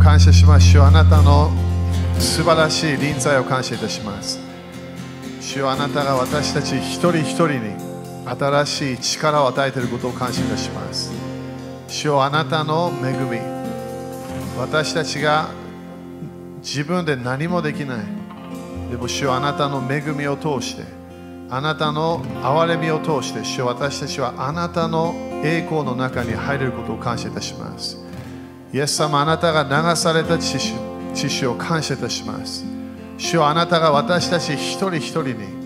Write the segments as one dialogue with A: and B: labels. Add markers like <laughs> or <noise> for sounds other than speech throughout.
A: 感謝します。主よあなたの素晴らしい臨在を感謝いたします。主よあなたが私たち一人一人に新しい力を与えていることを感謝いたします。主よあなたの恵み、私たちが自分で何もできない。でも主よあなたの恵みを通して、あなたの憐れみを通して、主よ私たちはあなたの栄光の中に入れることを感謝いたします。イエス様、あなたが流された血潮を感謝いたします。主よあなたが私たち一人一人に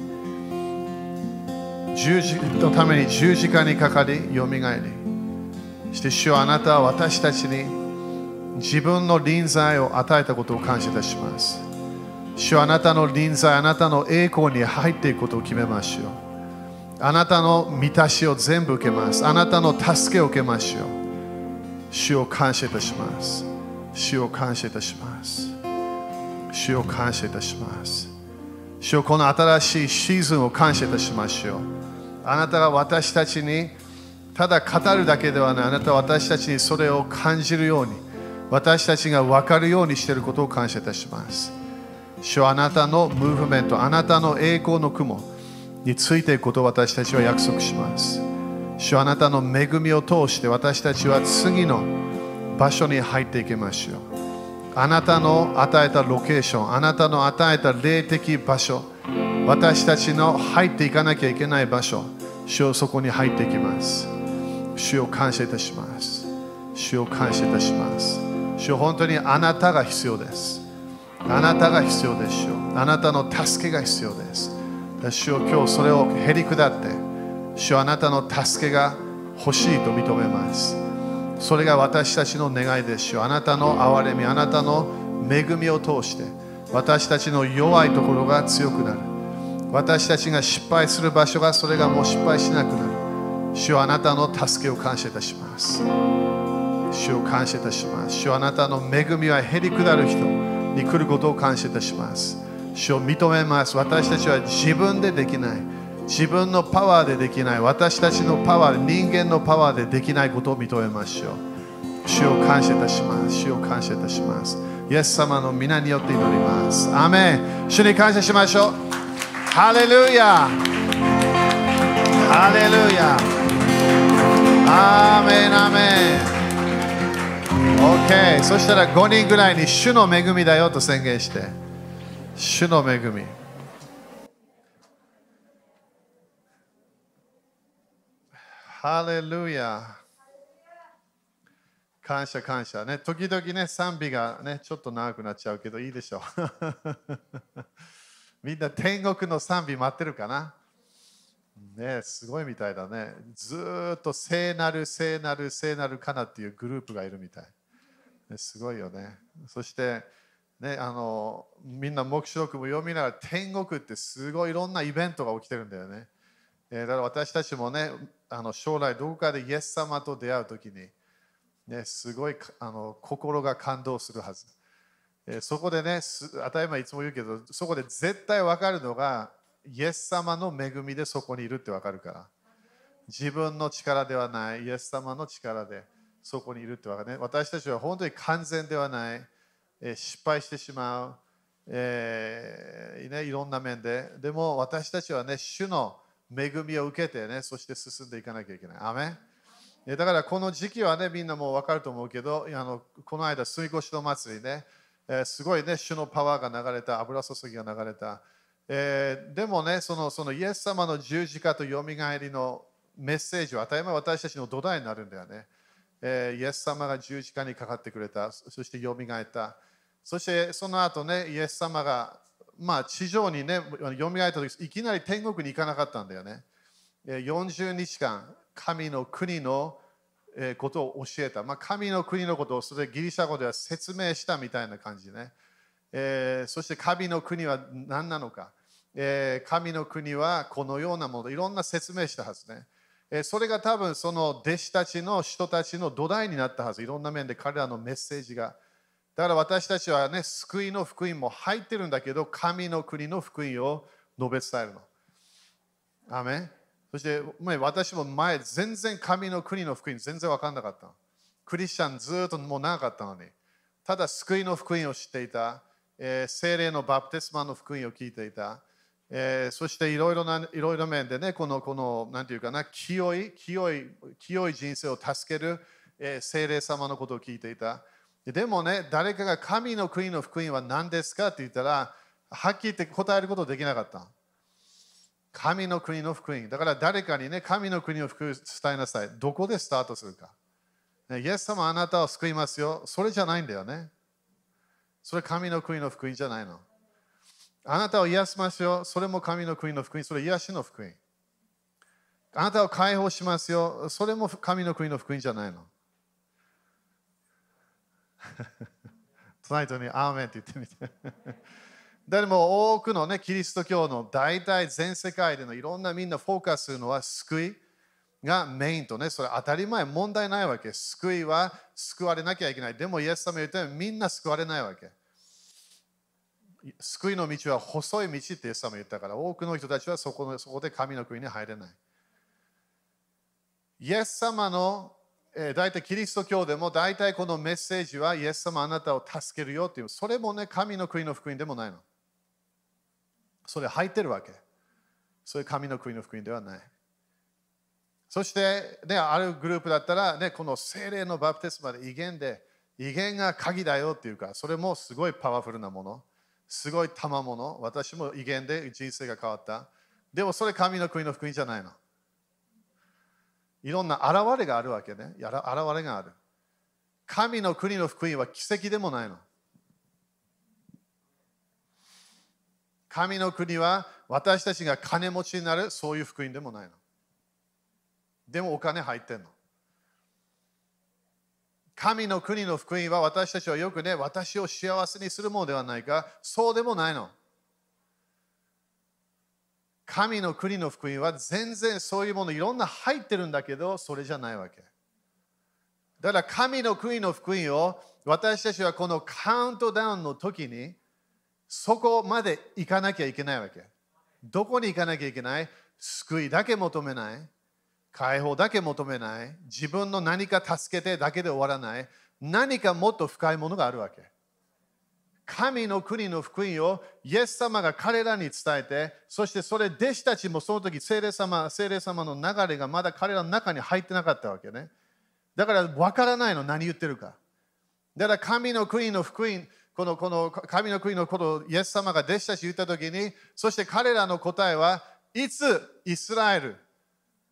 A: 十字のために十字架にかかり、よみがえり、そして主よあなたは私たちに自分の臨在を与えたことを感謝いたします。主よあなたの臨在、あなたの栄光に入っていくことを決めましょう。あなたの満たしを全部受けます。あなたの助けを受けましょう。主を感謝いたします。主を感謝いたします。主を感謝いたします。主をこの新しいシーズンを感謝いたしましょう。あなたが私たちにただ語るだけではない。あなたは私たちにそれを感じるように、私たちが分かるようにしていることを感謝いたします。主はあなたのムーブメント、あなたの栄光の雲についていくことを私たちは約束します。主はあなたの恵みを通して私たちは次の場所に入っていきましょう。あなたの与えたロケーション、あなたの与えた霊的場所、私たちの入っていかなきゃいけない場所、主をそこに入っていきます。主を感謝いたします。主を感謝いたします。主よ本当にあなたが必要です。あなたが必要ですよ。あなたの助けが必要です。主よ今日それをへり下って、主よあなたの助けが欲しいと認めます。それが私たちの願いですよ。あなたの憐れみ、あなたの恵みを通して、私たちの弱いところが強くなる。私たちが失敗する場所がそれがもう失敗しなくなる。主よあなたの助けを感謝いたします。主を感謝いたします。主よあなたの恵みはへり下る人に来ることを感謝いたします。主を認めます。私たちは自分でできない。自分のパワーでできない。私たちのパワー、人間のパワーでできないことを認めましょう。主を感謝いたします。主を感謝いたします。イエス様の皆によって祈ります。アメン主に感謝しましょう。ハレルヤハレルヤアーメンアメン OK そしたら5人ぐらいに主の恵みだよと宣言して主の恵みハレルヤ感謝感謝ね時々ね賛美がねちょっと長くなっちゃうけどいいでしょう <laughs> みんな天国の賛美待ってるかな？ねすごいみたいだね。ずっと聖なる聖なる聖なるかなっていうグループがいるみたい。ね、すごいよね。そして、ね、あのみんな黙示録も読みながら天国ってすごいいろんなイベントが起きてるんだよね。えだから私たちもねあの将来どこかでイエス様と出会う時に、ね、すごいあの心が感動するはず。えそこでね、当たり前いつも言うけど、そこで絶対分かるのが、イエス様の恵みでそこにいるって分かるから。自分の力ではない、イエス様の力でそこにいるって分かるね。私たちは本当に完全ではない、え失敗してしまう、えーね、いろんな面で。でも私たちはね、主の恵みを受けてね、そして進んでいかなきゃいけない。アメだからこの時期はね、みんなもう分かると思うけど、あのこの間、水越の祭りね、えーすごいね、主のパワーが流れた、油注ぎが流れた。えーでもねその、そのイエス様の十字架とよみがえりのメッセージは当たり前私たちの土台になるんだよね。えーイエス様が十字架にかかってくれた、そそしてよみがえった。そしてその後ね、イエス様が、まあ、地上にね、よみがえった時いきなり天国に行かなかったんだよね。40日間、神の国のことを教えた。まあ、神の国のことをそれギリシャ語では説明したみたいな感じね。えーそして神の国は何なのか、えー神の国はこのようなもの、いろんな説明したはずね。えーそれが多分その弟子たちの人たちの土台になったはず。いろんな面で彼らのメッセージが。だから私たちはね、救いの福音も入ってるんだけど、神の国の福音を述べ伝えるの。アーメそして、私も前、全然神の国の福音全然分かんなかったの。クリスチャンずっともう長かったのに。ただ救いの福音を知っていた、えー、精霊のバプテスマの福音を聞いていた、えー、そしていろいろな、いろいろ面でね、この、この、なんていうかな、清い、清い、清い人生を助ける、えー、精霊様のことを聞いていた。でもね、誰かが神の国の福音は何ですかって言ったら、はっきり言って答えることできなかった。神の国の福音。だから誰かにね、神の国の福音を伝えなさい。どこでスタートするか。イエス様あなたを救いますよ。それじゃないんだよね。それ神の国の福音じゃないの。あなたを癒しますよ。それも神の国の福音。それ癒しの福音。あなたを解放しますよ。それも神の国の福音じゃないの。<laughs> 隣人にアーメンって言ってみて。<laughs> でも多くのね、キリスト教の大体全世界でのいろんなみんなフォーカスするのは救いがメインとね、それ当たり前、問題ないわけ。救いは救われなきゃいけない。でもイエス様言ったようにみんな救われないわけ。救いの道は細い道ってイエス様言ったから、多くの人たちはそこのそこで神の国に入れない。イエス様の、え、大体キリスト教でも大体このメッセージはイエス様あなたを助けるよっていう、それもね、神の国の福音でもないの。それ入ってるわけ。それ神の国の福音ではない。そして、ね、あるグループだったら、ね、この精霊のバプテスマで威厳で、威厳が鍵だよっていうか、それもすごいパワフルなもの。すごい賜物。私も威厳で人生が変わった。でもそれ神の国の福音じゃないの。いろんな現れがあるわけね。現れがある。神の国の福音は奇跡でもないの。神の国は私たちが金持ちになるそういう福音でもないの。でもお金入ってんの。神の国の福音は私たちはよくね、私を幸せにするものではないか、そうでもないの。神の国の福音は全然そういうものいろんな入ってるんだけど、それじゃないわけ。だから神の国の福音を私たちはこのカウントダウンの時にそこまで行かなきゃいけないわけ。どこに行かなきゃいけない？救いだけ求めない。解放だけ求めない。自分の何か助けてだけで終わらない。何かもっと深いものがあるわけ。神の国の福音をイエス様が彼らに伝えて、そしてそれ弟子たちもその時聖霊様、聖霊様の流れがまだ彼らの中に入ってなかったわけね。だから分からないの、何言ってるか。だから神の国の福音、このこの神の国のことをイエス様が弟子たち言ったときに、そして彼らの答えはいつイスラエル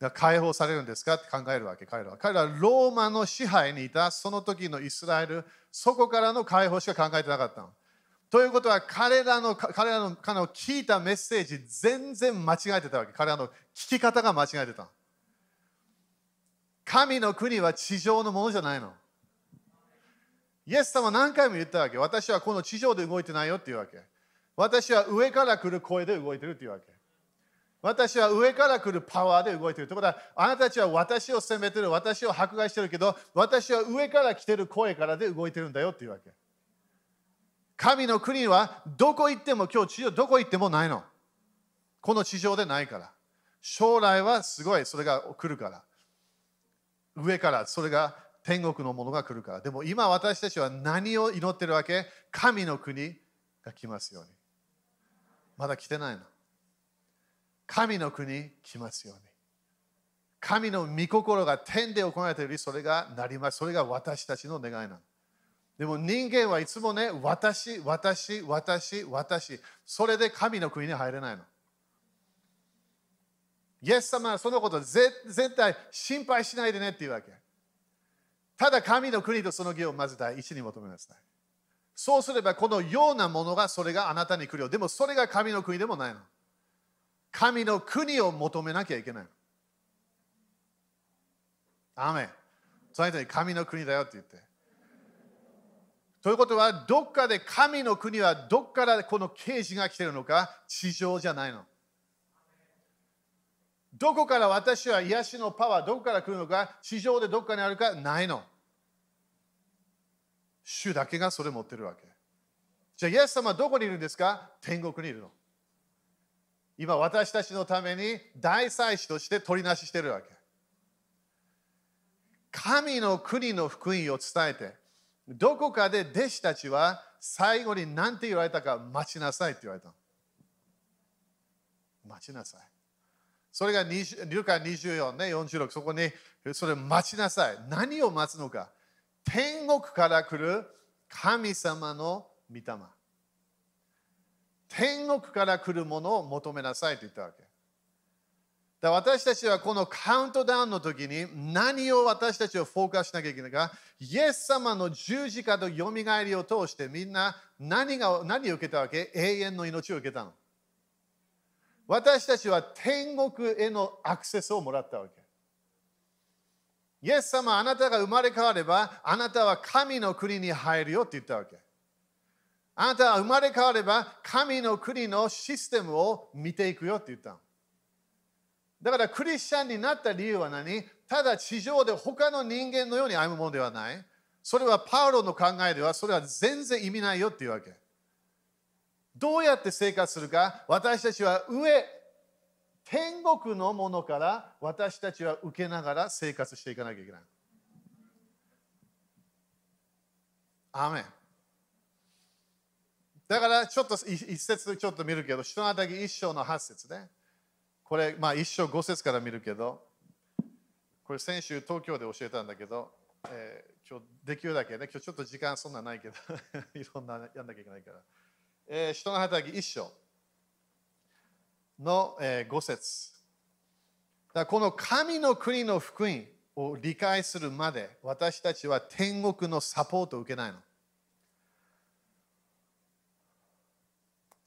A: が解放されるんですかって考えるわけ、彼らは。彼らはローマの支配にいたその時のイスラエル、そこからの解放しか考えてなかったの。ということは彼らの彼らの彼の聞いたメッセージ全然間違えてたわけ。彼らの聞き方が間違えてた。神の国は地上のものじゃないの。イエス様何回も言ったわけ。私はこの地上で動いてないよっていうわけ。私は上から来る声で動いてるっていうわけ。私は上から来るパワーで動いてる。ということは、あなたたちは私を責めてる、私を迫害してるけど、私は上から来てる声からで動いてるんだよっていうわけ。神の国はどこ行っても、今日地上どこ行ってもないの。この地上でないから。将来はすごい、それが来るから。上から、それが天国のものが来るから。でも今私たちは何を祈ってるわけ？神の国が来ますように。まだ来てないの。神の国来ますように。神の御心が天で行われているよりそれがなります。それが私たちの願いなの。でも人間はいつもね、私、私、私、私。それで神の国に入れないの。イエス様はそのこと絶対心配しないでねっていうわけ。ただ神の国とその義をまず第一に求めなさい。そうすればこのようなものがそれがあなたに来るよ。でもそれが神の国でもないの。神の国を求めなきゃいけないの。アメン。その人に神の国だよって言って。ということは、どっかで神の国はどっからこの啓示が来てるのか、地上じゃないの。どこから私は癒しのパワー、どこから来るのか、地上でどっかにあるか、ないの。主だけがそれ持ってるわけ。じゃあ、イエス様はどこにいるんですか？天国にいるの。今、私たちのために大祭司として取りなししてるわけ。神の国の福音を伝えて、どこかで弟子たちは最後に何て言われたか待ちなさいって言われた。待ちなさい。それがルカ24ね、46、そこにそれ待ちなさい。何を待つのか。天国から来る神様の御霊。天国から来るものを求めなさいと言ったわけ。だ私たちはこのカウントダウンの時に何を私たちをフォーカスしなきゃいけないか、イエス様の十字架とよみがえりを通してみんな何が何を受けたわけ？永遠の命を受けたの。私たちは天国へのアクセスをもらったわけ。イエス様、あなたが生まれ変われば、あなたは神の国に入るよって言ったわけ。あなたは生まれ変われば、神の国のシステムを見ていくよって言ったのだからクリスチャンになった理由は何？ただ地上で他の人間のように歩むものではない。それはパウロの考えではそれは全然意味ないよっていうわけ。どうやって生活するか？私たちは上、天国のものから私たちは受けながら生活していかなきゃいけない。アメだからちょっと一節ちょっと見るけど、人のあたり一章の八節ね。これ、まあ一章五節から見るけど、これ先週東京で教えたんだけど、えー、今日できるだけね、今日ちょっと時間そんなないけど、<laughs> いろんなやんなきゃいけないから。えー、人の働き一章の、えー、5節だこの神の国の福音を理解するまで私たちは天国のサポートを受けないの。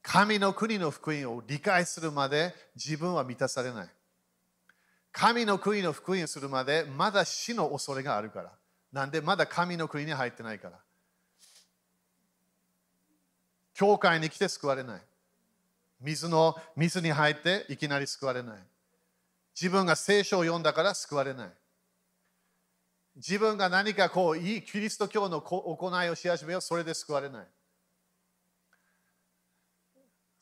A: 神の国の福音を理解するまで自分は満たされない。神の国の福音をするまでまだ死の恐れがあるから。なんでまだ神の国に入ってないから。教会に来て救われない。水の水に入っていきなり救われない。自分が聖書を読んだから救われない。自分が何かこういいキリスト教の行いをし始めよう、それで救われない。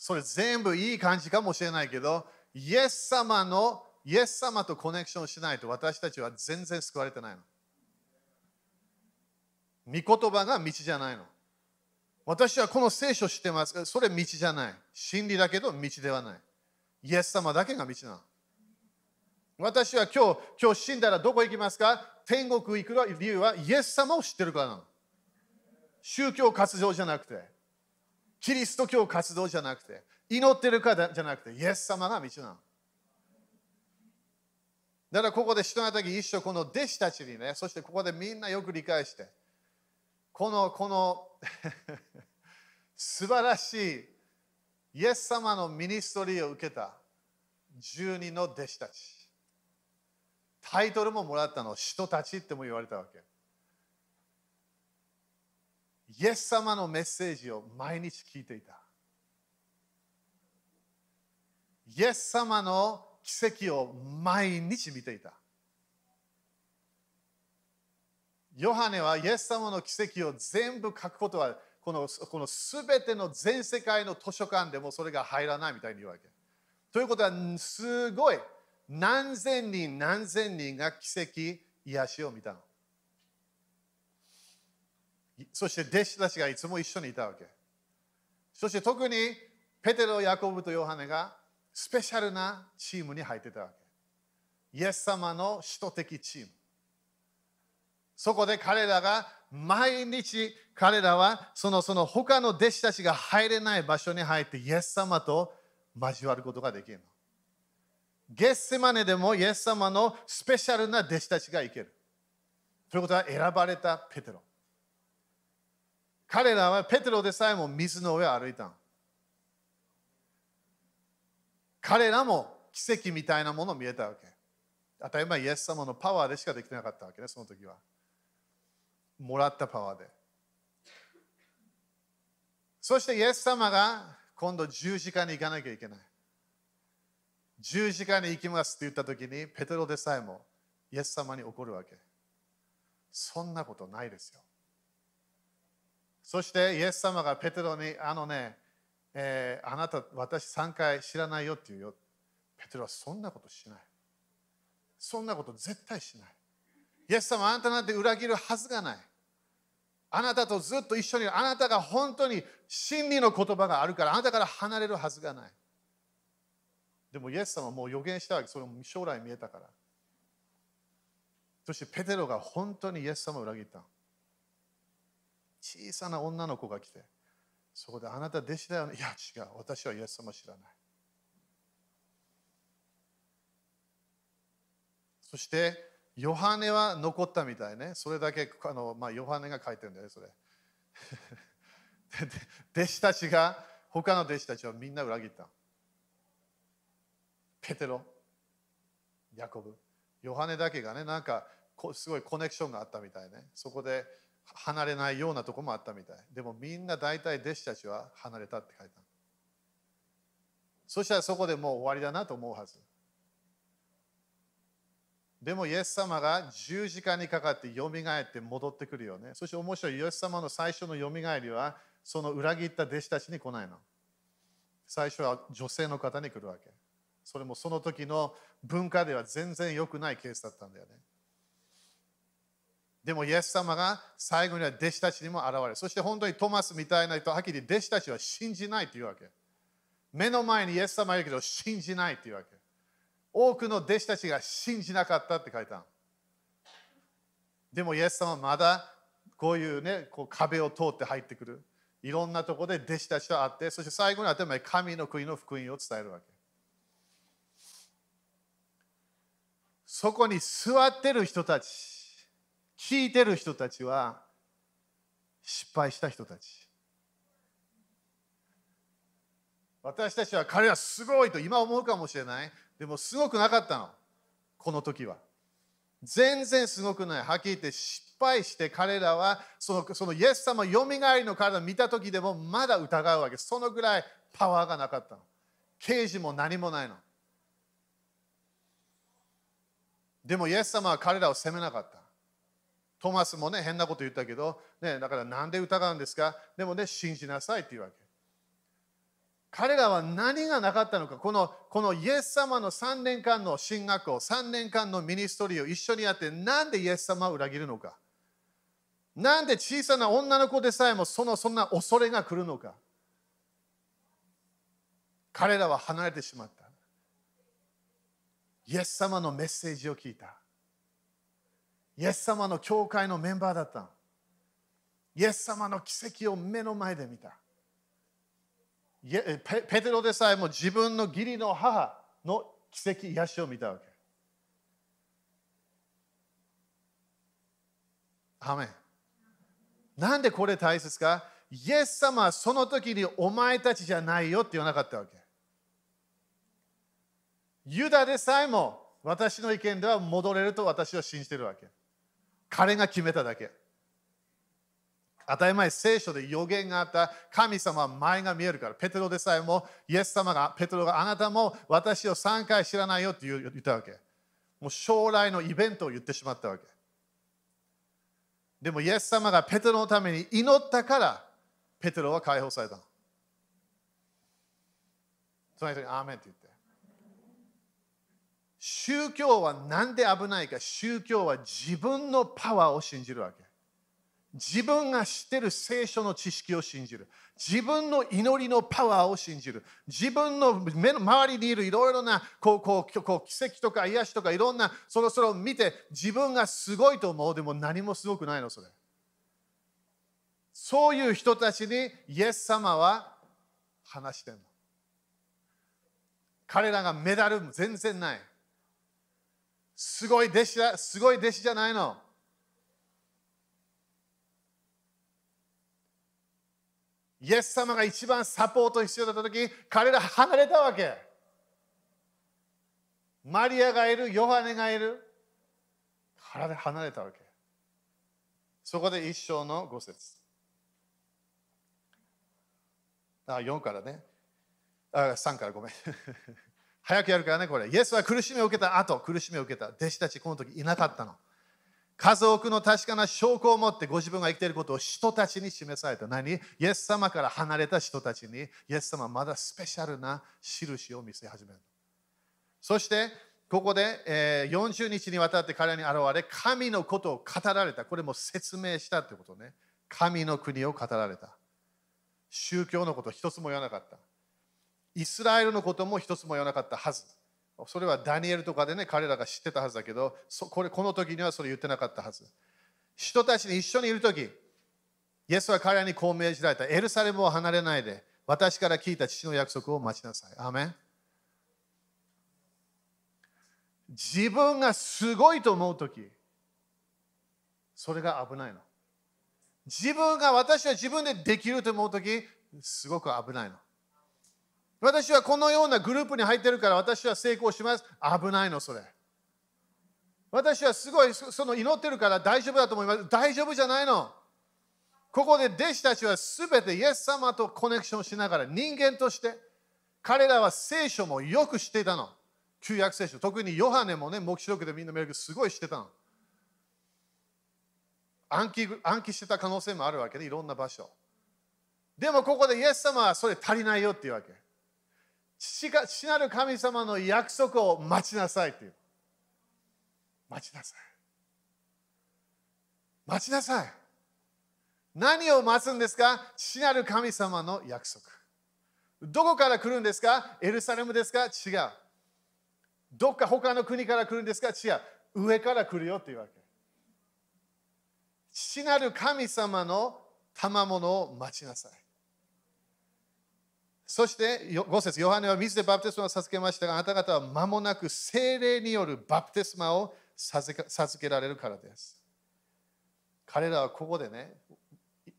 A: それ全部いい感じかもしれないけど、イエス様の、イエス様とコネクションしないと私たちは全然救われてないの。御言葉が道じゃないの。私はこの聖書を知ってます。それ道じゃない。真理だけど道ではない。イエス様だけが道なの。私は今日、今日死んだらどこ行きますか？天国行く理由はイエス様を知ってるからなの。宗教活動じゃなくて、キリスト教活動じゃなくて、祈ってるかじゃなくて、イエス様が道なの。だからここで人のたき一緒この弟子たちにね、そしてここでみんなよく理解して、この、この <laughs> 素晴らしいイエス様のミニストリーを受けた10人の弟子たち。タイトルももらったの、人たちっても言われたわけ。イエス様のメッセージを毎日聞いていた。イエス様の奇跡を毎日見ていた。ヨハネはイエス様の奇跡を全部書くことは、このこの全ての全世界の図書館でもそれが入らないみたいに言うわけ。ということは、すごい何千人何千人が奇跡、癒しを見たの。そして弟子たちがいつも一緒にいたわけ。そして特にペテロ、ヤコブとヨハネがスペシャルなチームに入ってたわけ。イエス様の首都的チーム。そこで彼らが毎日彼らはそのその他の弟子たちが入れない場所に入ってイエス様と交わることができるの。ゲッセマネでもイエス様のスペシャルな弟子たちが行ける。ということは選ばれたペテロ。彼らはペテロでさえも水の上を歩いた彼らも奇跡みたいなものを見えたわけ。当たり前イエス様のパワーでしかできてなかったわけね、その時は。もらったパワーで。そしてイエス様が今度十字架に行かなきゃいけない。十字架に行きますって言った時にペテロでさえもイエス様に怒るわけ。そんなことないですよ。そしてイエス様がペテロにあのね、えー、あなた私3回知らないよって言うよ。ペテロはそんなことしない。そんなこと絶対しない。イエス様あなたなんて裏切るはずがない。あなたとずっと一緒にあなたが本当に真理の言葉があるからあなたから離れるはずがない。でもイエス様はもう予言したわけ、それも将来見えたから。そしてペテロが本当にイエス様を裏切った。小さな女の子が来て、そこであなた弟子だよね？いや違う、私はイエス様知らない。そしてヨハネは残ったみたいね。それだけあの、まあ、ヨハネが書いてるんだよね、それ。<laughs> 弟子たちが、他の弟子たちはみんな裏切った。ペテロ、ヤコブ、ヨハネだけがね、なんかすごいコネクションがあったみたいね。そこで離れないようなとこもあったみたい。でもみんな大体弟子たちは離れたって書いた。そしたらそこでもう終わりだなと思うはず。でもイエス様が十字架にかかってよみがえって戻ってくるよね。そして面白いイエス様の最初のよみがえりはその裏切った弟子たちに来ないの。最初は女性の方に来るわけ。それもその時の文化では全然良くないケースだったんだよね。でも、イエス様が最後には弟子たちにも現れ、そして本当にトマスみたいな人はっきり弟子たちは信じないというわけ。目の前にイエス様いるけど信じないというわけ。多くの弟子たちが信じなかったって書いた。でも、イエス様はまだこういうね、こう壁を通って入ってくる。いろんなところで弟子たちと会って、そして最後に頭に神の国の福音を伝えるわけ。そこに座ってる人たち、聞いてる人たちは失敗した人たち。私たちは彼はすごいと今思うかもしれない。でもすごくなかったの。この時は。全然すごくない。はっきり言って失敗して彼らはそのそのイエス様よみがえりの体を見た時でもまだ疑うわけ。そのぐらいパワーがなかったの。刑事も何もないの。でも、イエス様は彼らを責めなかった。トマスもね、変なこと言ったけど、ね、だからなんで疑うんですか？でもね、信じなさいっていうわけ。彼らは何がなかったのか、このこのイエス様の3年間の進学校、3年間のミニストリーを一緒にやって、なんでイエス様を裏切るのか？なんで小さな女の子でさえもそのそんな恐れが来るのか？彼らは離れてしまった。イエス様のメッセージを聞いた。イエス様の教会のメンバーだった。イエス様の奇跡を目の前で見た。ペテロでさえも自分の義理の母の奇跡、癒しを見たわけ。アメなんでこれ大切か？イエス様はその時にお前たちじゃないよって言わなかったわけ。ユダでさえも私の意見では戻れると私は信じてるわけ。彼が決めただけ。当たり前、聖書で予言があった神様は前が見えるから、ペテロでさえもイエス様が、ペテロがあなたも私を3回知らないよって言ったわけ。もう将来のイベントを言ってしまったわけ。でもイエス様がペテロのために祈ったから、ペテロは解放されたの。その人にアーメンって言って。宗教は何で危ないか宗教は自分のパワーを信じるわけ。自分が知ってる聖書の知識を信じる。自分の祈りのパワーを信じる。自分の目の周りにいるいろいろなこうこうこう奇跡とか癒しとかいろんなそろそろ見て自分がすごいと思うでも何もすごくないのそれ。そういう人たちにイエス様は話してんの。彼らがメダル全然ない。すごい弟子だ、すごい弟子じゃないの。イエス様が一番サポート必要だった時、彼ら離れたわけ。マリアがいる、ヨハネがいる。体離れたわけ。そこで一生の五節。あ、4からね。あ、3からごめん。早くやるからね、これ。イエスは苦しみを受けた後、苦しみを受けた。弟子たち、この時いなかったの。数多くの確かな証拠を持ってご自分が生きていることを人たちに示された。何？イエス様から離れた人たちに、イエス様はまだスペシャルな印を見せ始める。そして、ここで、え、40日にわたって彼に現れ、神のことを語られた。これも説明したってことね。神の国を語られた。宗教のこと一つも言わなかった。イスラエルのことも一つも言わなかったはず。それはダニエルとかでね、彼らが知ってたはずだけど、これこの時にはそれ言ってなかったはず。人たちに一緒にいる時、イエスは彼らにこう命じられた。エルサレムを離れないで、私から聞いた父の約束を待ちなさい。アーメン自分がすごいと思う時、それが危ないの。自分が私は自分でできると思うとき、すごく危ないの。私はこのようなグループに入ってるから私は成功します。危ないの、それ。私はすごいその祈ってるから大丈夫だと思います。大丈夫じゃないの。ここで弟子たちはすべてイエス様とコネクションしながら人間として彼らは聖書もよく知っていたの。旧約聖書。特にヨハネもね、黙示録でみんな見るけどすごい知ってたの。暗記暗記してた可能性もあるわけで、いろんな場所。でもここでイエス様はそれ足りないよっていうわけ。父が父なる神様の約束を待ちなさいっていう。待ちなさい。待ちなさい。何を待つんですか？父なる神様の約束。どこから来るんですか？エルサレムですか？違う。どっか他の国から来るんですか？違う。上から来るよっていうわけ。父なる神様の賜物を待ちなさい。そして5節ヨハネは水でバプテスマを授けましたが、あなた方は間もなく精霊によるバプテスマを授けられるからです。彼らはここでね、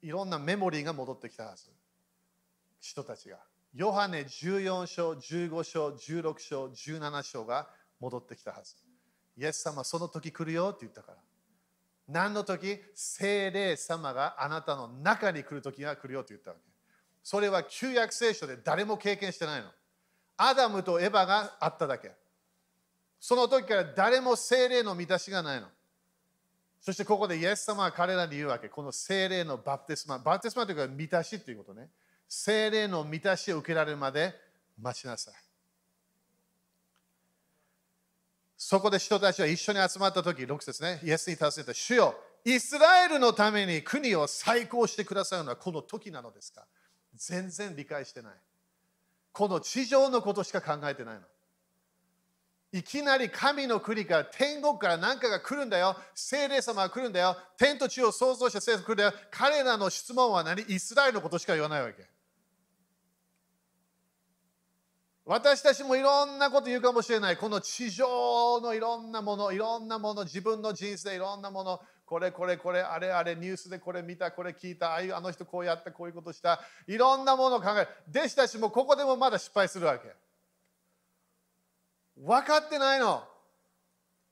A: いろんなメモリーが戻ってきたはず。人たちが。ヨハネ14章、15章、16章、17章が戻ってきたはず。イエス様、その時来るよって言ったから。何の時？精霊様があなたの中に来る時が来るよと言ったわけ。それは旧約聖書で誰も経験してないの。アダムとエヴァがあっただけ。その時から誰も精霊の満たしがないの。そしてここでイエス様は彼らに言うわけ。この精霊のバプテスマ。バプテスマというか満たしということね。精霊の満たしを受けられるまで待ちなさい。そこで人たちは一緒に集まった時、6節ね、イエスに尋ねた、主よ、イスラエルのために国を再興してくださるのはこの時なのですか？全然理解してない。この地上のことしか考えてないの。いきなり神の国から天国から何かが来るんだよ。聖霊様が来るんだよ。天と地を創造した聖霊が来るんだよ。彼らの質問は何？イスラエルのことしか言わないわけ。私たちもいろんなこと言うかもしれない。この地上のいろんなもの、いろんなもの、自分の人生いろんなもの、これこれこれ、あれあれ、ニュースでこれ見た、これ聞いた、ああいうあの人こうやった、こういうことした、いろんなものを考える。弟子たちもここでもまだ失敗するわけ。分かってないの。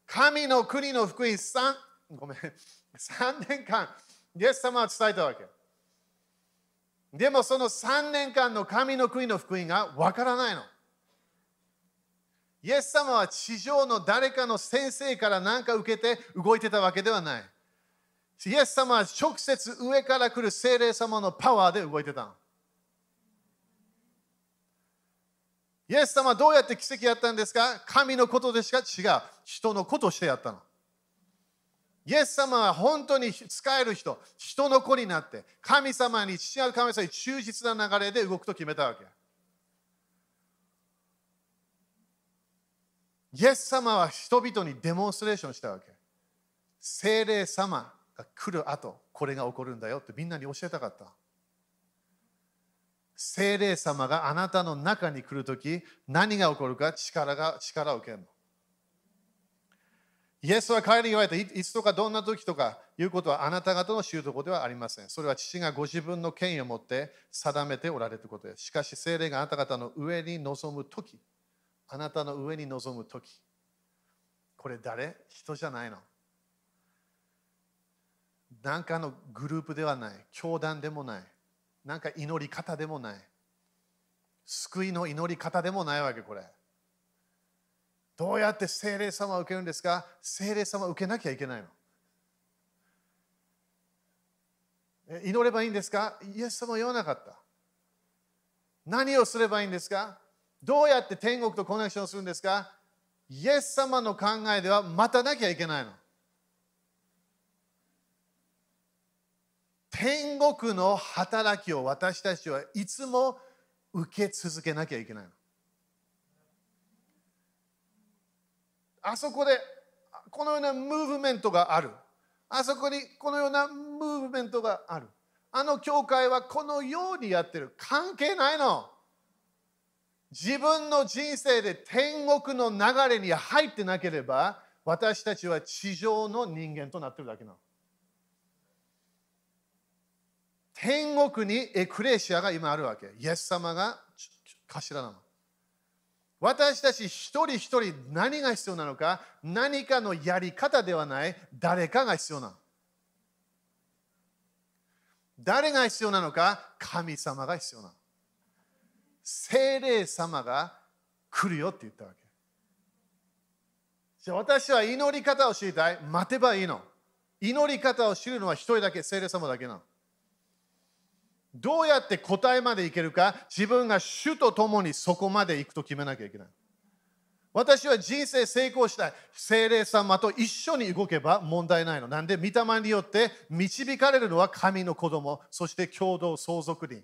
A: 神の国の福音3、ごめん、3年間、イエス様は伝えたわけ。でもその3年間の神の国の福音が分からないの。イエス様は地上の誰かの先生から何か受けて動いてたわけではない。イエス様は直接上から来る精霊様のパワーで動いてたの。イエス様はどうやって奇跡やったんですか？神のことでしか違う。人のことをしてやったの。イエス様は本当に使える人、人の子になって、神様に、父なる神様に忠実な流れで動くと決めたわけ。イエス様は人々にデモンストレーションしたわけ。精霊様が来る後、これが起こるんだよってみんなに教えたかった。精霊様があなたの中に来るとき、何が起こるか力が力を受けるの。イエスは彼に言われたいつとかどんな時とかいうことはあなた方の知るところではありません。それは父がご自分の権威を持って定めておられることです。しかし精霊があなた方の上に臨む時、あなたの上に臨む時これ誰？人じゃないの何かのグループではない教団でもない何か祈り方でもない救いの祈り方でもないわけこれ。どうやって精霊様を受けるんですか？精霊様を受けなきゃいけないの。祈ればいいんですか？イエス様は言わなかった。何をすればいいんですか？どうやって天国とコネクションするんですか？イエス様の考えでは待たなきゃいけないの。天国の働きを私たちはいつも受け続けなきゃいけないの。あそこでこのようなムーブメントがある。あそこにこのようなムーブメントがある。あの教会はこのようにやってる。関係ないの。自分の人生で天国の流れに入ってなければ、私たちは地上の人間となってるだけなの。天国にエクレシアが今あるわけ。イエス様が頭なの。私たち一人一人何が必要なのか、何かのやり方ではない誰かが必要なの。誰が必要なのか、神様が必要なの。精霊様が来るよって言ったわけ。じゃあ私は祈り方を知りたい。待てばいいの。祈り方を知るのは一人だけ、精霊様だけなの。どうやって答えまでいけるか、自分が主と共にそこまで行くと決めなきゃいけない。私は人生成功したい。精霊様と一緒に動けば問題ないの。なんで、御霊によって導かれるのは神の子供、そして共同相続人。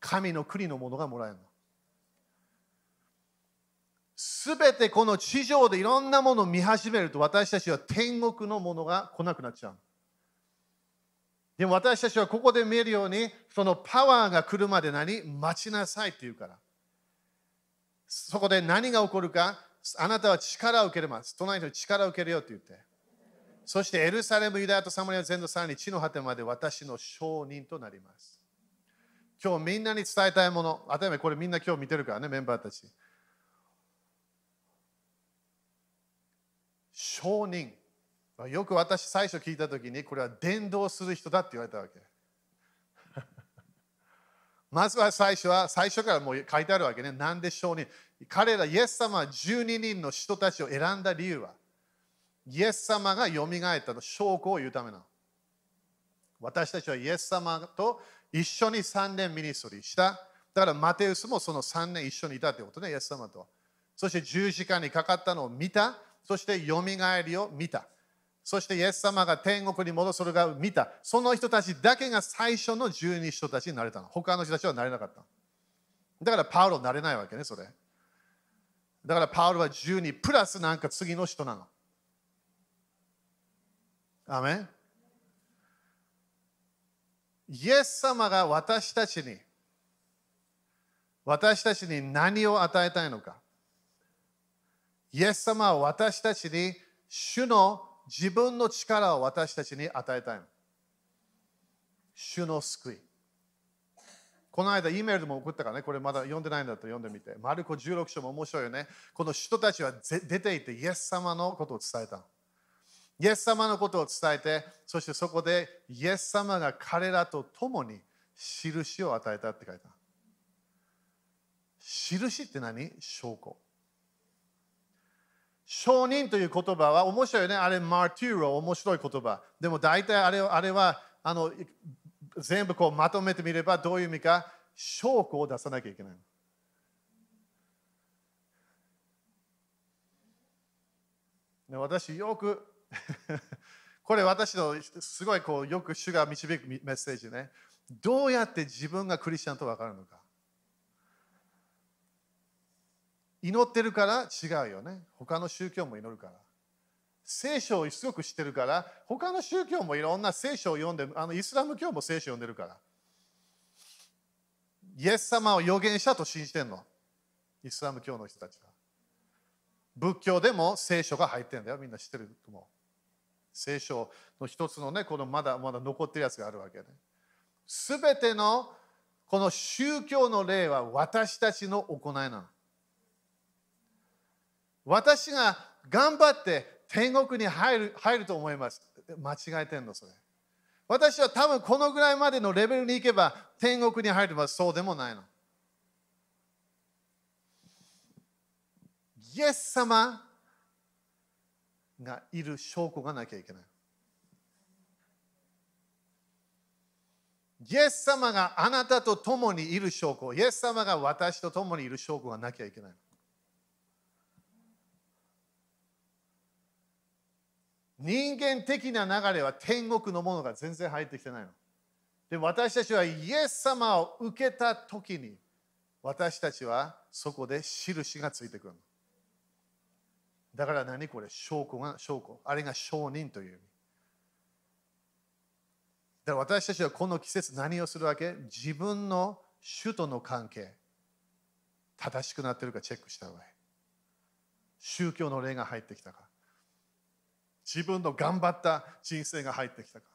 A: 神の国のものがもらえるの。すべてこの地上でいろんなものを見始めると私たちは天国のものが来なくなっちゃう。でも私たちはここで見えるように、そのパワーが来るまで何？待ちなさいって言うから。そこで何が起こるか、あなたは力を受けれます。隣の力を受けるよって言って。そしてエルサレム、ユダヤとサマリア全土さらに地の果てまで私の証人となります。今日みんなに伝えたいもの、当たり前これみんな今日見てるからね、メンバーたち。証人。よく私最初聞いたときにこれは伝道する人だって言われたわけ。<laughs> まずは最初は最初からもう書いてあるわけね。なんで証人？彼らイエス様は12人の人たちを選んだ理由はイエス様がよみがえったの証拠を言うためなの。私たちはイエス様と一緒に3年ミニストリーした。だからマテウスもその3年一緒にいたってことね、イエス様と。そして十字架にかかったのを見た。そしてよみがえりを見た。そしてイエス様が天国に戻すのが見た。その人たちだけが最初の十二人たちになれたの。他の人たちはなれなかった。だからパウロなれないわけね、それ。だからパウロは十二プラスなんか次の人なの。アメンイエス様が私たちに私たちに何を与えたいのかイエス様は私たちに主の自分の力を私たちに与えたいの。主の救い。この間、E メールでも送ったからね、これまだ読んでないんだったら読んでみて。マルコ16章も面白いよね。この人たちは出ていて、イエス様のことを伝えた。イエス様のことを伝えて、そしてそこでイエス様が彼らと共に印を与えたって書いた。印って何？証拠。証人という言葉は面白いよね。あれ、マーティーロ、面白い言葉。でも大体あれあれはあの全部こうまとめてみればどういう意味か、証拠を出さなきゃいけない。私よく <laughs> これ私のすごいこうよく主が導くメッセージね。どうやって自分がクリスチャンと分かるのか。祈ってるから違うよね。他の宗教も祈るから。聖書をすごく知ってるから、他の宗教もいろんな聖書を読んで、あのイスラム教も聖書を読んでるから。イエス様を予言したと信じてんの。イスラム教の人たちは。仏教でも聖書が入ってんだよ。みんな知ってると思う。聖書の一つのね、このまだまだ残ってるやつがあるわけね。すべてのこの宗教の例は私たちの行いなの。私が頑張って天国に入る入ると思います。間違えてんの、それ。私は多分このぐらいまでのレベルに行けば天国に入るます。そうでもないの。イエス様がいる証拠がなきゃいけない。イエス様があなたと共にいる証拠、イエス様が私と共にいる証拠がなきゃいけない。人間的な流れは天国のものが全然入ってきてないの。で私たちはイエス様を受けたときに私たちはそこで印がついてくるの。だから何これ？証拠が証拠。あれが証人という意味。だから私たちはこの季節何をするわけ？自分の主との関係正しくなってるかチェックした方がいい。宗教の霊が入ってきたか。自分の頑張った人生が入ってきたか。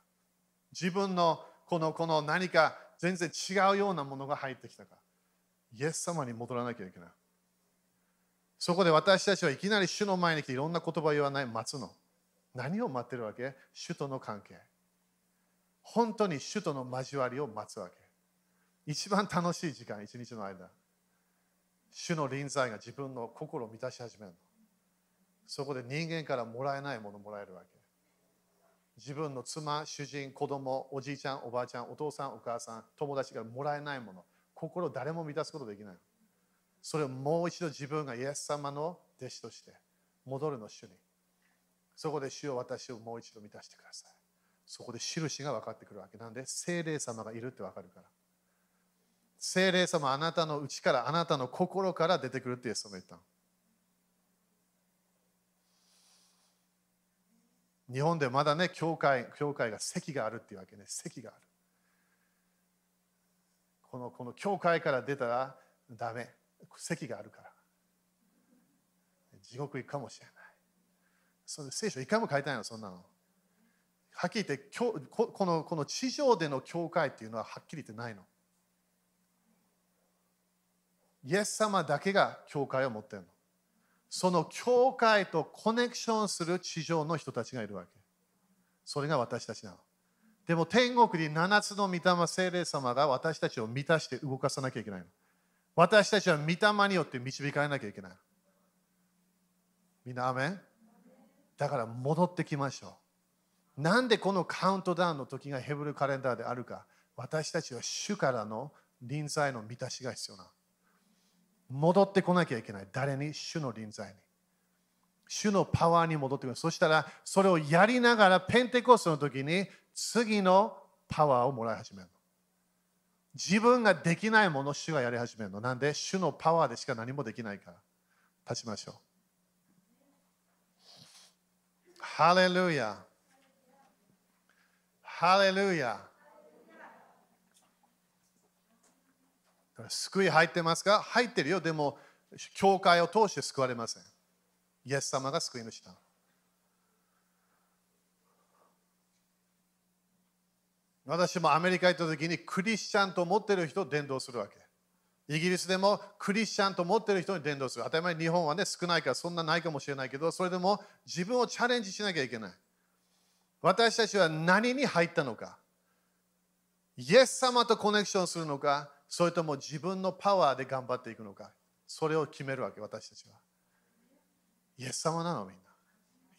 A: 自分のこのこの何か全然違うようなものが入ってきたか。イエス様に戻らなきゃいけない。そこで私たちはいきなり主の前に来ていろんな言葉を言わない待つの。何を待ってるわけ？主との関係。本当に主との交わりを待つわけ。一番楽しい時間、一日の間。主の臨在が自分の心を満たし始めるの。そこで人間からもらえないものをもらえるわけ。自分の妻、主人、子供、おじいちゃん、おばあちゃん、お父さん、お母さん、友達からもらえないもの。心誰も満たすことできない。それをもう一度自分がイエス様の弟子として戻るの主に。そこで主を私をもう一度満たしてください。そこで印が分かってくるわけなんで、精霊様がいるって分かるから。精霊様あなたの内から、あなたの心から出てくるってイエス様言ったの。日本でまだね、教会、教会が席があるっていうわけね、席がある。このこの教会から出たらダメ。席があるから。地獄行くかもしれない。その聖書一回も書いてないのそんなの。はっきり言ってこのこの地上での教会っていうのははっきり言ってないの。イエス様だけが教会を持ってるの。その教会とコネクションする地上の人たちがいるわけそれが私たちなのでも天国に7つの御霊精霊様が私たちを満たして動かさなきゃいけないの。私たちは御霊によって導かれなきゃいけない。みんな、アメン？だから戻ってきましょう。なんでこのカウントダウンの時がヘブルカレンダーであるか。私たちは主からの臨在の満たしが必要な。戻ってこなきゃいけない。誰に？主の臨在に。主のパワーに戻ってくる。そしたら、それをやりながら、ペンテコストの時に次のパワーをもらい始める。自分ができないものを主がやり始めるの。なんで、主のパワーでしか何もできないから。立ちましょう。ハレルヤ。ハレルヤ。救い入ってますか？入ってるよ。でも、教会を通して救われません。イエス様が救い主だ。私もアメリカ行った時にクリスチャンと思ってる人を伝道するわけ。イギリスでもクリスチャンと思ってる人に伝道する。当たり前日本はね少ないからそんなないかもしれないけど、それでも自分をチャレンジしなきゃいけない。私たちは何に入ったのか？イエス様とコネクションするのか、それとも自分のパワーで頑張っていくのか。それを決めるわけ、私たちは。イエス様なのみんな。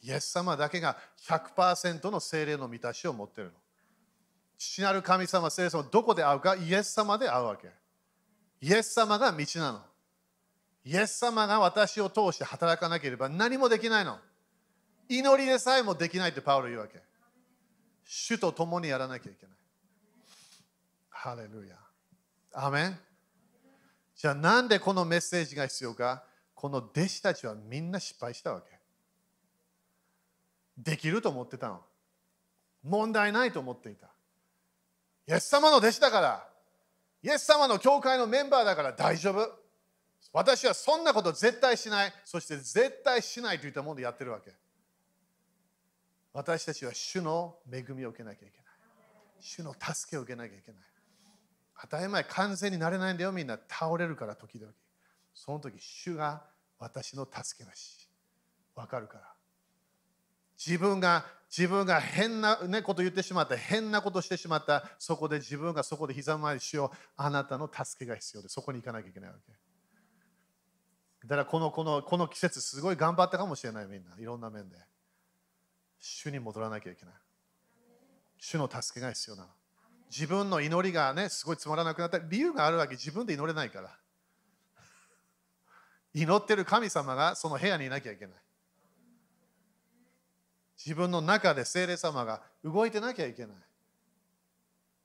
A: イエス様だけが100%の精霊の満たしを持ってるの。父なる神様、聖霊様、どこで会うかイエス様で会うわけ。イエス様が道なの。イエス様が私を通して働かなければ何もできないの。祈りでさえもできないってパウロ言うわけ。主と共にやらなきゃいけない。ハレルヤ。アメンじゃあなんでこのメッセージが必要か？この弟子たちはみんな失敗したわけ。できると思ってたの。問題ないと思っていた。イエス様の弟子だから、イエス様の教会のメンバーだから大丈夫。私はそんなこと絶対しない。そして絶対しないといったものでやってるわけ。私たちは主の恵みを受けなきゃいけない。主の助けを受けなきゃいけない。当たり前、完全になれないんだよ、みんな。倒れるから、時々。その時、主が私の助け主。わかるから。自分が自分が変な、ね、こと言ってしまった、変なことしてしまった、そこで自分がそこで膝までしよう、あなたの助けが必要で、そこに行かなきゃいけないわけ。だからこのこのこの季節、すごい頑張ったかもしれない、みんな、いろんな面で。主に戻らなきゃいけない。主の助けが必要なの。自分の祈りがね、すごいつまらなくなった理由があるわけ、自分で祈れないから。祈ってる神様がその部屋にいなきゃいけない。自分の中で聖霊様が動いてなきゃいけない。だか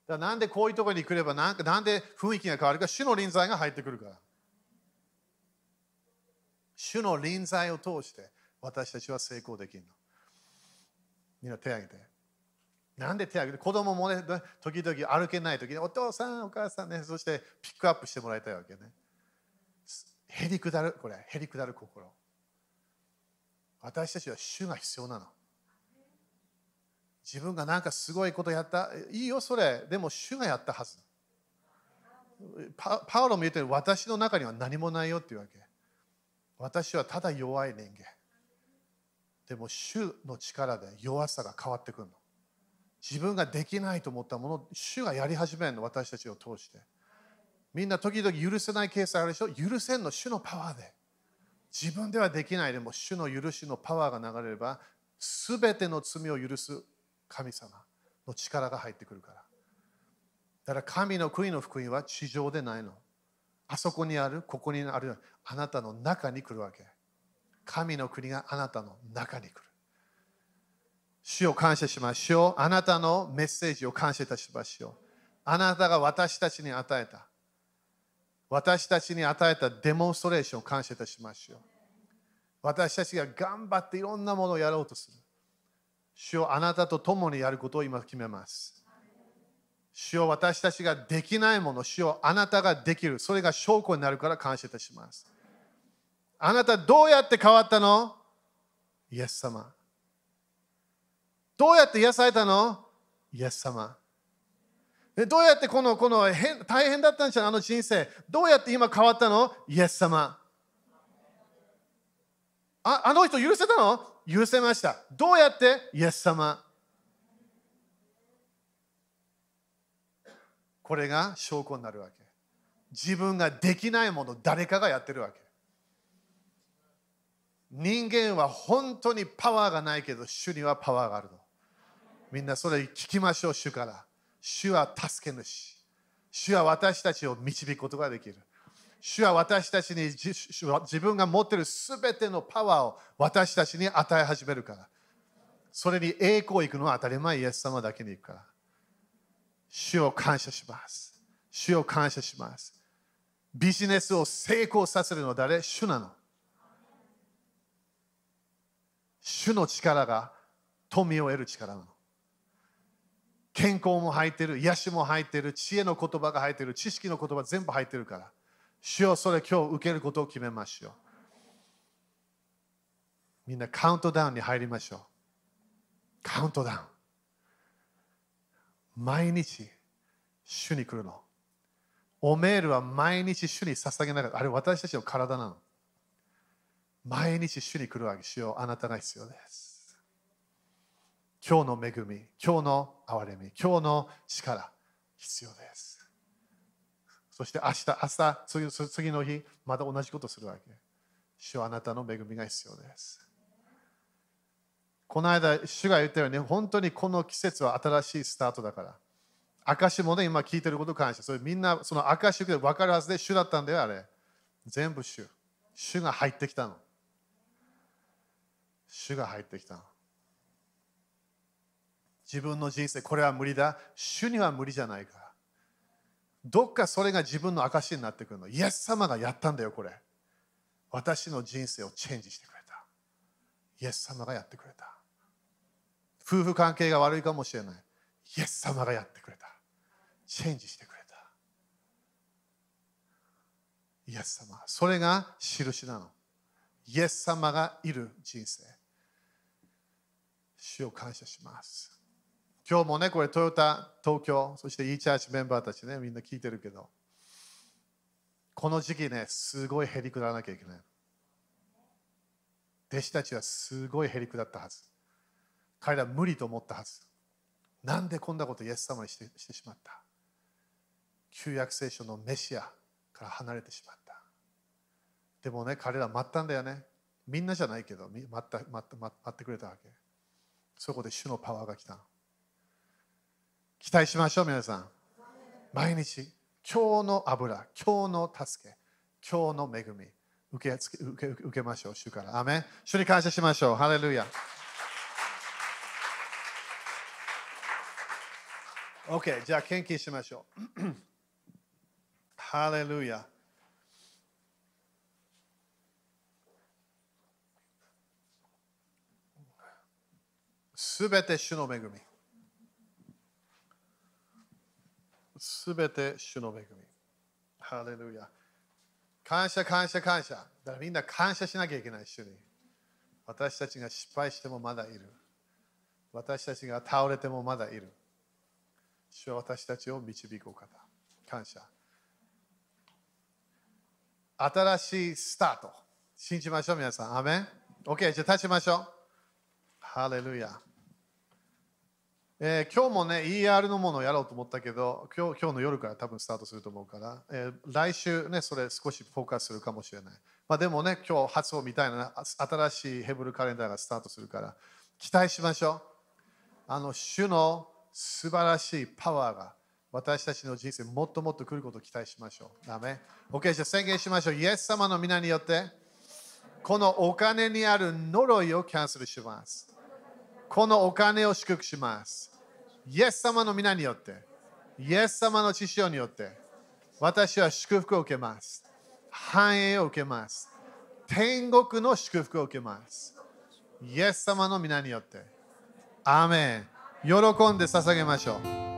A: らなんでこういうところに来ればなんか、なんで雰囲気が変わるか、主の臨在が入ってくるから。主の臨在を通して私たちは成功できるの。みんな手を挙げて。なんで手を挙げて子供もね、時々歩けない時にお父さん、お母さんね、そしてピックアップしてもらいたいわけね。へりくだる、これ、へりくだる心。私たちは主が必要なの。自分がなんかすごいことやった、いいよ、それ。でも主がやったはず。パパウロも言ってる私の中には何もないよっていうわけ。私はただ弱い人間。でも主の力で弱さが変わってくるの。自分ができないと思ったものを主がやり始めるの、私たちを通して。みんな時々許せないケースあるでしょ？許せんの主のパワーで。自分ではできないでも主の許しのパワーが流れれば全ての罪を許す神様の力が入ってくるから。だから神の国の福音は地上でないの。あそこにある、ここにある、あなたの中に来るわけ。神の国があなたの中に来る。主を感謝しましょう。あなたのメッセージを感謝いたしましょう。あなたが私たちに与えた。私たちに与えたデモンストレーションを感謝いたしましょう。私たちが頑張っていろんなものをやろうとする。主をあなたと共にやることを今決めます。主を私たちができないもの、主をあなたができる。それが証拠になるから感謝いたします。あなたどうやって変わったの？イエス様。どうやって癒されたの？イエス様。どうやってこのこの変大変だったんじゃん、あの人生。どうやって今変わったの？イエス様。ああの人許せたの？許せました。どうやって？イエス様。これが証拠になるわけ。自分ができないもの、誰かがやってるわけ。人間は本当にパワーがないけど、主にはパワーがあるの。みんなそれ聞きましょう、主から。主は助け主。主は私たちを導くことができる。主は私たちに自分が持っているすべてのパワーを私たちに与え始めるから。それに栄光行くのは当たり前、イエス様だけに行くから。主を感謝します。主を感謝します。ビジネスを成功させるのは誰？主なの。主の力が富を得る力なの。健康も入ってる、癒しも入ってる、知恵の言葉が入ってる、知識の言葉全部入ってるから。主をそれ今日受けることを決めましょう。みんなカウントダウンに入りましょう。カウントダウン。毎日、主に来るの。おメールは毎日主に捧げながら、あれ私たちの体なの。毎日主に来るわけしよう。あなたが必要です。今日の恵み、今日の憐れみ、今日の力、必要です。そして明日、朝、次次の日、また同じことするわけ。主はあなたの恵みが必要です。この間、主が言ったように、本当にこの季節は新しいスタートだから。証もね、今聞いてることに関して、それみんなその証で分かるはずで主だったんだよ、あれ。全部主。主が入ってきたの。主が入ってきたの自分の人生これは無理だ。主には無理じゃないかどっかそれが自分の証になってくるの。イエス様がやったんだよこれ。私の人生をチェンジしてくれた。イエス様がやってくれた。夫婦関係が悪いかもしれない。イエス様がやってくれた。チェンジしてくれた。イエス様。それが印なの。イエス様がいる人生。主を感謝します。今日もね、これトヨタ東京、そして e チャーチメンバーたちね、みんな聞いてるけど、この時期ね、すごいへりくだらなきゃいけない。弟子たちはすごいへりくだったはず。彼ら無理と思ったはず。なんでこんなことイエス様にしてしてしまった旧約聖書のメシアから離れてしまった。でもね、彼ら待ったんだよね。みんなじゃないけど、待った待った待ってくれたわけ。そこで主のパワーが来たの。期待しましょう、皆さん。毎日、今日の油、今日の助け、今日の恵み、受け受け受けましょう、主から。アメ主に感謝しましょう。ハレルヤ。OK、じゃあ献金しましょう。<clears throat> ハレルヤ。すべて主の恵み。すべて主の恵み。ハレルヤ。感謝、感謝、感謝。だからみんな感謝しなきゃいけない、主に。私たちが失敗してもまだいる。私たちが倒れてもまだいる。主は私たちを導くお方。感謝。新しいスタート。信じましょう、皆さん。アメン ?OK、じゃあ立ちましょう。ハレルヤ。えー、今日もね、ER のものをやろうと思ったけど、今日今日の夜から多分スタートすると思うから、えー、来週ね、それ少しフォーカスするかもしれない。まあ、でもね、今日発音みたいな新しいヘブルカレンダーがスタートするから、期待しましょう。あの、主の素晴らしいパワーが私たちの人生もっともっと来ることを期待しましょう。ダメ ?OK、じゃあ宣言しましょう。イエス様の皆によって、このお金にある呪いをキャンセルします。このお金を祝福します。イエス様の皆によって、イエス様の知識によって、私は祝福を受けます。繁栄を受けます。天国の祝福を受けます。イエス様の皆によって。アーメン。喜んで捧げましょう。